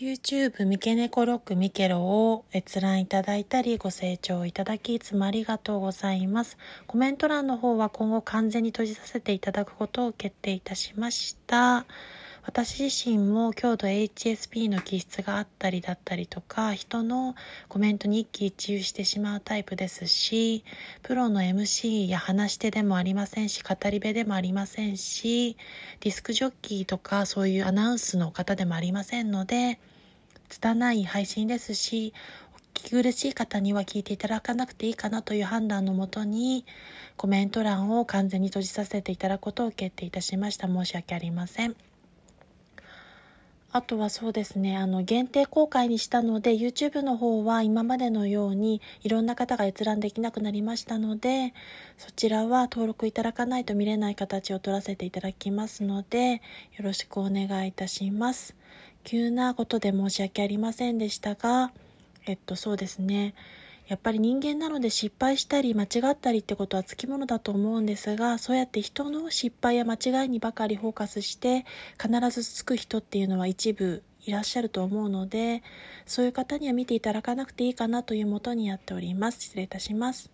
YouTube ミケネコロックミケロを閲覧いただいたりご清聴いただきいつもありがとうございます。コメント欄の方は今後完全に閉じさせていただくことを決定いたしました。私自身も強度 HSP の気質があったりだったりとか人のコメントに一喜一憂してしまうタイプですしプロの MC や話し手でもありませんし語り部でもありませんしディスクジョッキーとかそういうアナウンスの方でもありませんので拙い配信ですし聞き苦しい方には聞いていただかなくていいかなという判断のもとにコメント欄を完全に閉じさせていただくことを決定いたしました。申し訳ありません。あとはそうですね、あの、限定公開にしたので、YouTube の方は今までのようにいろんな方が閲覧できなくなりましたので、そちらは登録いただかないと見れない形を取らせていただきますので、よろしくお願いいたします。急なことで申し訳ありませんでしたが、えっと、そうですね。やっぱり人間なので失敗したり間違ったりってことはつきものだと思うんですがそうやって人の失敗や間違いにばかりフォーカスして必ずつく人っていうのは一部いらっしゃると思うのでそういう方には見ていただかなくていいかなというもとにやっております。失礼いたします。